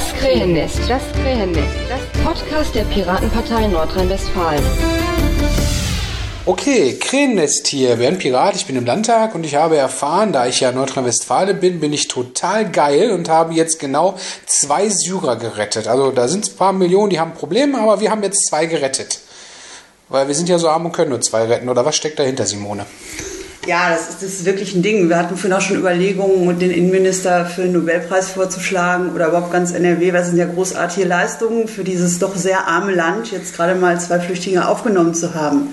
Das Krähennest, das Krähennest, das Podcast der Piratenpartei Nordrhein-Westfalen. Okay, Krähennest hier. Wir sind Pirat, ich bin im Landtag und ich habe erfahren, da ich ja Nordrhein-Westfalen bin, bin ich total geil und habe jetzt genau zwei Syrer gerettet. Also da sind ein paar Millionen, die haben Probleme, aber wir haben jetzt zwei gerettet. Weil wir sind ja so arm und können nur zwei retten. Oder was steckt dahinter, Simone? Ja, das ist, das ist wirklich ein Ding. Wir hatten vorhin auch schon Überlegungen, den Innenminister für den Nobelpreis vorzuschlagen oder überhaupt ganz NRW. Das sind ja großartige Leistungen für dieses doch sehr arme Land, jetzt gerade mal zwei Flüchtlinge aufgenommen zu haben.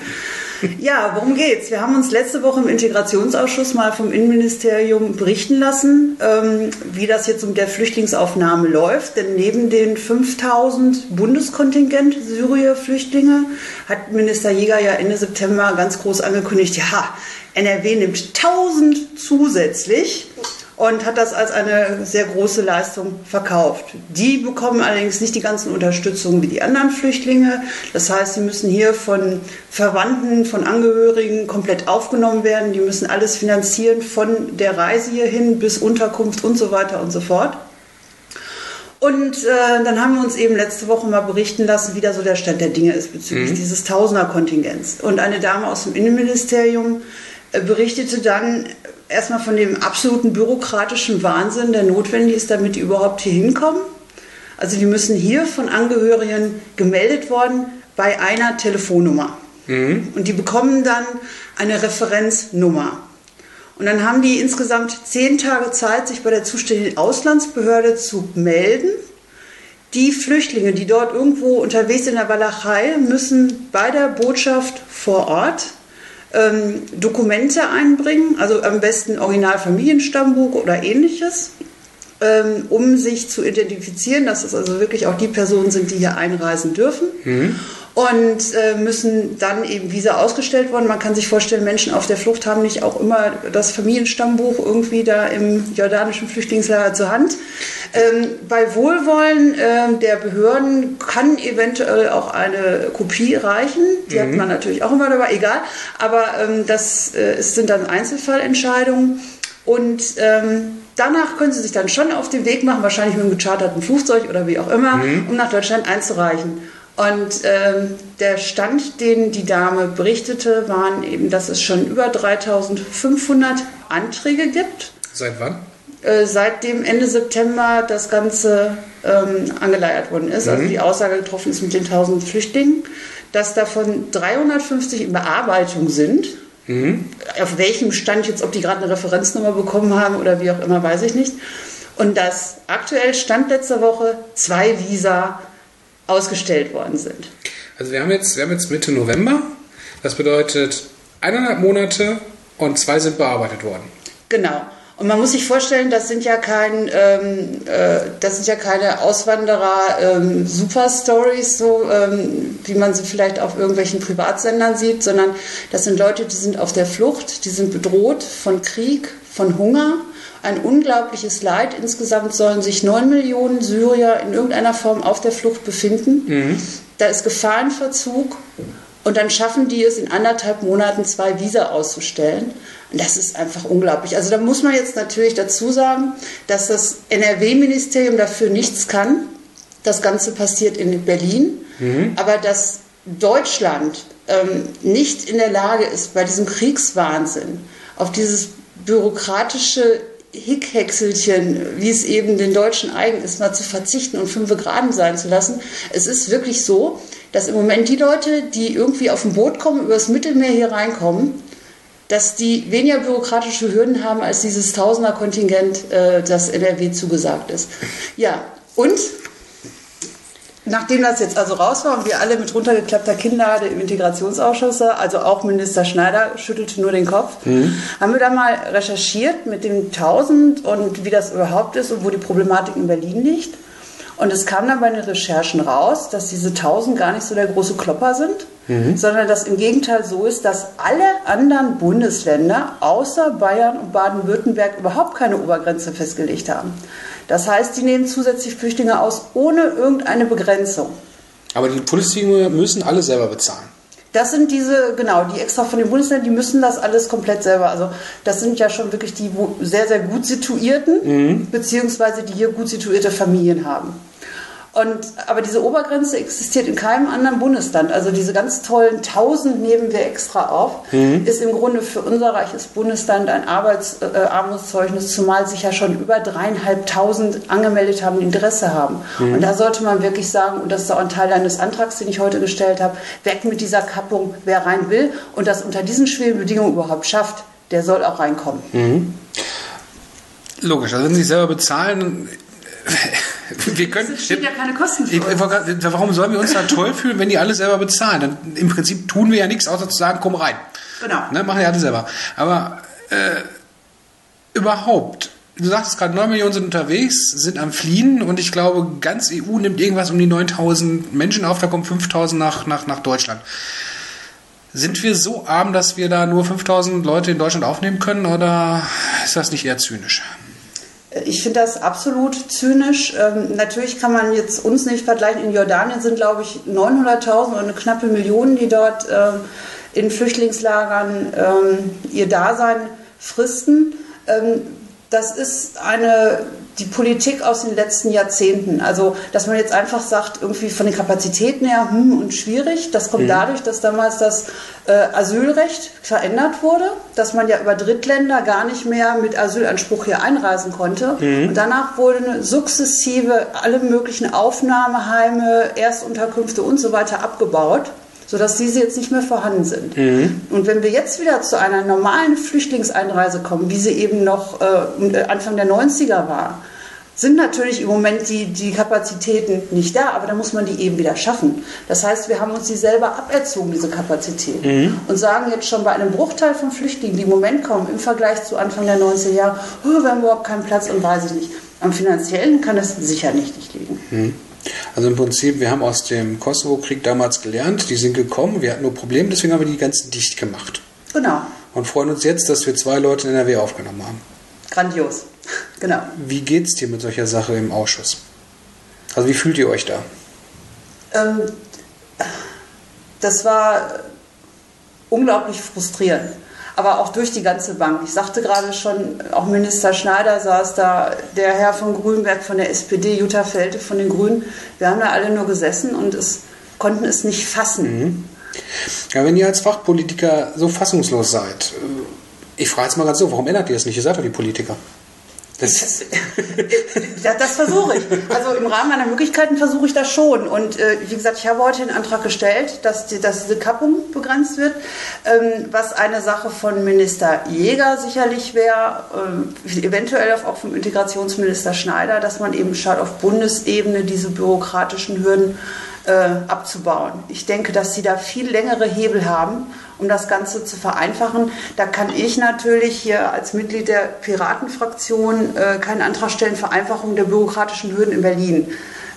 Ja, worum geht's? Wir haben uns letzte Woche im Integrationsausschuss mal vom Innenministerium berichten lassen, ähm, wie das jetzt mit der Flüchtlingsaufnahme läuft. Denn neben den 5000 Bundeskontingent Syrier-Flüchtlinge hat Minister Jäger ja Ende September ganz groß angekündigt, ja, NRW nimmt 1000 zusätzlich und hat das als eine sehr große Leistung verkauft. Die bekommen allerdings nicht die ganzen Unterstützungen wie die anderen Flüchtlinge. Das heißt, sie müssen hier von Verwandten, von Angehörigen komplett aufgenommen werden. Die müssen alles finanzieren von der Reise hierhin bis Unterkunft und so weiter und so fort. Und äh, dann haben wir uns eben letzte Woche mal berichten lassen, wie da so der Stand der Dinge ist bezüglich mhm. dieses Tausender-Kontingents. Und eine Dame aus dem Innenministerium äh, berichtete dann erstmal von dem absoluten bürokratischen Wahnsinn, der notwendig ist, damit die überhaupt hier hinkommen. Also die müssen hier von Angehörigen gemeldet worden bei einer Telefonnummer. Mhm. Und die bekommen dann eine Referenznummer. Und dann haben die insgesamt zehn Tage Zeit, sich bei der zuständigen Auslandsbehörde zu melden. Die Flüchtlinge, die dort irgendwo unterwegs sind in der Walachei, müssen bei der Botschaft vor Ort ähm, Dokumente einbringen, also am besten Originalfamilienstammbuch oder ähnliches, ähm, um sich zu identifizieren, dass es also wirklich auch die Personen sind, die hier einreisen dürfen. Mhm und äh, müssen dann eben Visa ausgestellt worden. Man kann sich vorstellen, Menschen auf der Flucht haben nicht auch immer das Familienstammbuch irgendwie da im jordanischen Flüchtlingslager zur Hand. Ähm, bei Wohlwollen äh, der Behörden kann eventuell auch eine Kopie reichen. Die mhm. hat man natürlich auch immer dabei, egal. Aber ähm, das äh, sind dann Einzelfallentscheidungen. Und ähm, danach können Sie sich dann schon auf den Weg machen, wahrscheinlich mit einem gecharterten Flugzeug oder wie auch immer, mhm. um nach Deutschland einzureichen. Und ähm, der Stand, den die Dame berichtete, waren eben, dass es schon über 3500 Anträge gibt. Seit wann? Äh, seit dem Ende September das Ganze ähm, angeleiert worden ist, also mhm. also die Aussage getroffen ist mit den 1000 Flüchtlingen, dass davon 350 in Bearbeitung sind. Mhm. Auf welchem Stand jetzt, ob die gerade eine Referenznummer bekommen haben oder wie auch immer, weiß ich nicht. Und dass aktuell Stand letzter Woche zwei Visa ausgestellt worden sind. Also wir haben jetzt, wir haben jetzt Mitte November. Das bedeutet eineinhalb Monate und zwei sind bearbeitet worden. Genau. Und man muss sich vorstellen, das sind ja kein, ähm, äh, das sind ja keine Auswanderer ähm, so ähm, wie man sie vielleicht auf irgendwelchen Privatsendern sieht, sondern das sind Leute, die sind auf der Flucht, die sind bedroht von Krieg, von Hunger ein unglaubliches Leid. Insgesamt sollen sich neun Millionen Syrier in irgendeiner Form auf der Flucht befinden. Mhm. Da ist Gefahrenverzug und dann schaffen die es in anderthalb Monaten zwei Visa auszustellen. Und das ist einfach unglaublich. Also da muss man jetzt natürlich dazu sagen, dass das NRW-Ministerium dafür nichts kann. Das Ganze passiert in Berlin. Mhm. Aber dass Deutschland ähm, nicht in der Lage ist, bei diesem Kriegswahnsinn auf dieses bürokratische Hickhäckselchen, wie es eben den Deutschen eigen ist, mal zu verzichten und fünf Graden sein zu lassen. Es ist wirklich so, dass im Moment die Leute, die irgendwie auf dem Boot kommen, übers Mittelmeer hier reinkommen, dass die weniger bürokratische Hürden haben als dieses Tausender-Kontingent, äh, das NRW zugesagt ist. Ja, und Nachdem das jetzt also raus war und wir alle mit runtergeklappter Kinnlade im Integrationsausschuss, also auch Minister Schneider schüttelte nur den Kopf, mhm. haben wir dann mal recherchiert mit dem 1000 und wie das überhaupt ist und wo die Problematik in Berlin liegt. Und es kam dann bei den Recherchen raus, dass diese 1000 gar nicht so der große Klopper sind, mhm. sondern dass im Gegenteil so ist, dass alle anderen Bundesländer außer Bayern und Baden-Württemberg überhaupt keine Obergrenze festgelegt haben. Das heißt, die nehmen zusätzlich Flüchtlinge aus ohne irgendeine Begrenzung. Aber die Flüchtlinge müssen alle selber bezahlen. Das sind diese, genau, die extra von den Bundesländern, die müssen das alles komplett selber. Also das sind ja schon wirklich die sehr, sehr gut situierten, mhm. beziehungsweise die hier gut situierte Familien haben. Und, aber diese Obergrenze existiert in keinem anderen Bundesland. Also diese ganz tollen 1000 nehmen wir extra auf, mhm. ist im Grunde für unser reiches Bundesland ein Arbeits, äh, Armutszeugnis, zumal sich ja schon über dreieinhalbtausend angemeldet haben, Interesse haben. Mhm. Und da sollte man wirklich sagen, und das ist auch ein Teil eines Antrags, den ich heute gestellt habe, weg mit dieser Kappung, wer rein will und das unter diesen schwierigen Bedingungen überhaupt schafft, der soll auch reinkommen. Mhm. Logisch, also wenn Sie selber bezahlen, wir können. Es steht ja keine Kosten für uns. Warum sollen wir uns da toll fühlen, wenn die alle selber bezahlen? Dann, Im Prinzip tun wir ja nichts, außer zu sagen, komm rein. Genau. Ne, machen ja alle selber. Aber äh, überhaupt, du sagst gerade, 9 Millionen sind unterwegs, sind am Fliehen und ich glaube, ganz EU nimmt irgendwas um die 9000 Menschen auf, da kommen 5000 nach, nach, nach Deutschland. Sind wir so arm, dass wir da nur 5000 Leute in Deutschland aufnehmen können oder ist das nicht eher zynisch? Ich finde das absolut zynisch. Ähm, natürlich kann man jetzt uns nicht vergleichen. In Jordanien sind, glaube ich, 900.000 oder eine knappe Million, die dort äh, in Flüchtlingslagern ähm, ihr Dasein fristen. Ähm, das ist eine die Politik aus den letzten Jahrzehnten. Also, dass man jetzt einfach sagt, irgendwie von den Kapazitäten her, hm, und schwierig. Das kommt mhm. dadurch, dass damals das äh, Asylrecht verändert wurde, dass man ja über Drittländer gar nicht mehr mit Asylanspruch hier einreisen konnte. Mhm. Und danach wurden sukzessive alle möglichen Aufnahmeheime, Erstunterkünfte und so weiter abgebaut sodass diese jetzt nicht mehr vorhanden sind. Mhm. Und wenn wir jetzt wieder zu einer normalen Flüchtlingseinreise kommen, wie sie eben noch äh, Anfang der 90er war, sind natürlich im Moment die, die Kapazitäten nicht da, aber da muss man die eben wieder schaffen. Das heißt, wir haben uns die selber aberzogen, diese Kapazitäten. Mhm. Und sagen jetzt schon bei einem Bruchteil von Flüchtlingen, die im Moment kommen, im Vergleich zu Anfang der 90er Jahre, oh, wir haben überhaupt keinen Platz und weiß ich nicht. Am finanziellen kann es sicher nicht, nicht liegen. Mhm. Also im Prinzip, wir haben aus dem Kosovo-Krieg damals gelernt, die sind gekommen, wir hatten nur Probleme, deswegen haben wir die ganzen dicht gemacht. Genau. Und freuen uns jetzt, dass wir zwei Leute in NRW aufgenommen haben. Grandios, genau. Wie geht es dir mit solcher Sache im Ausschuss? Also wie fühlt ihr euch da? Ähm, das war unglaublich frustrierend aber auch durch die ganze Bank. Ich sagte gerade schon, auch Minister Schneider saß da, der Herr von Grünberg von der SPD, Jutta Felte von den Grünen. Wir haben da alle nur gesessen und es, konnten es nicht fassen. Mhm. Ja, wenn ihr als Fachpolitiker so fassungslos seid, äh, ich frage jetzt mal ganz so, warum ändert ihr das nicht? Ihr seid doch die Politiker. Das, das, das versuche ich. Also im Rahmen meiner Möglichkeiten versuche ich das schon. Und äh, wie gesagt, ich habe heute den Antrag gestellt, dass, die, dass diese Kappung begrenzt wird, ähm, was eine Sache von Minister Jäger sicherlich wäre, äh, eventuell auch vom Integrationsminister Schneider, dass man eben schaut, auf Bundesebene diese bürokratischen Hürden äh, abzubauen. Ich denke, dass sie da viel längere Hebel haben um das Ganze zu vereinfachen. Da kann ich natürlich hier als Mitglied der Piratenfraktion äh, keinen Antrag stellen, Vereinfachung der bürokratischen Hürden in Berlin.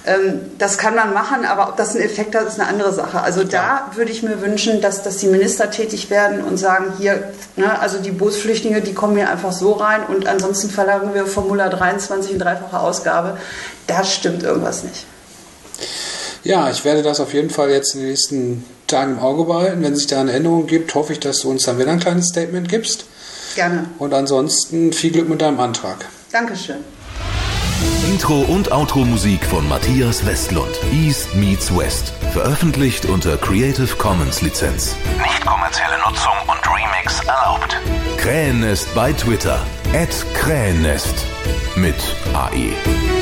Ähm, das kann man machen, aber ob das einen Effekt hat, ist eine andere Sache. Also da würde ich mir wünschen, dass, dass die Minister tätig werden und sagen, hier, ne, also die Bootsflüchtlinge, die kommen hier einfach so rein und ansonsten verlangen wir Formular 23 in dreifacher Ausgabe. Da stimmt irgendwas nicht. Ja, ich werde das auf jeden Fall jetzt in den nächsten Tagen im Auge behalten. Wenn sich da eine Änderung gibt, hoffe ich, dass du uns dann wieder ein kleines Statement gibst. Gerne. Und ansonsten viel Glück mit deinem Antrag. Dankeschön. Intro und Outro Musik von Matthias Westlund. East meets West. Veröffentlicht unter Creative Commons Lizenz. Nicht kommerzielle Nutzung und Remix erlaubt. Krähennest bei Twitter. At Krähennest. Mit AE.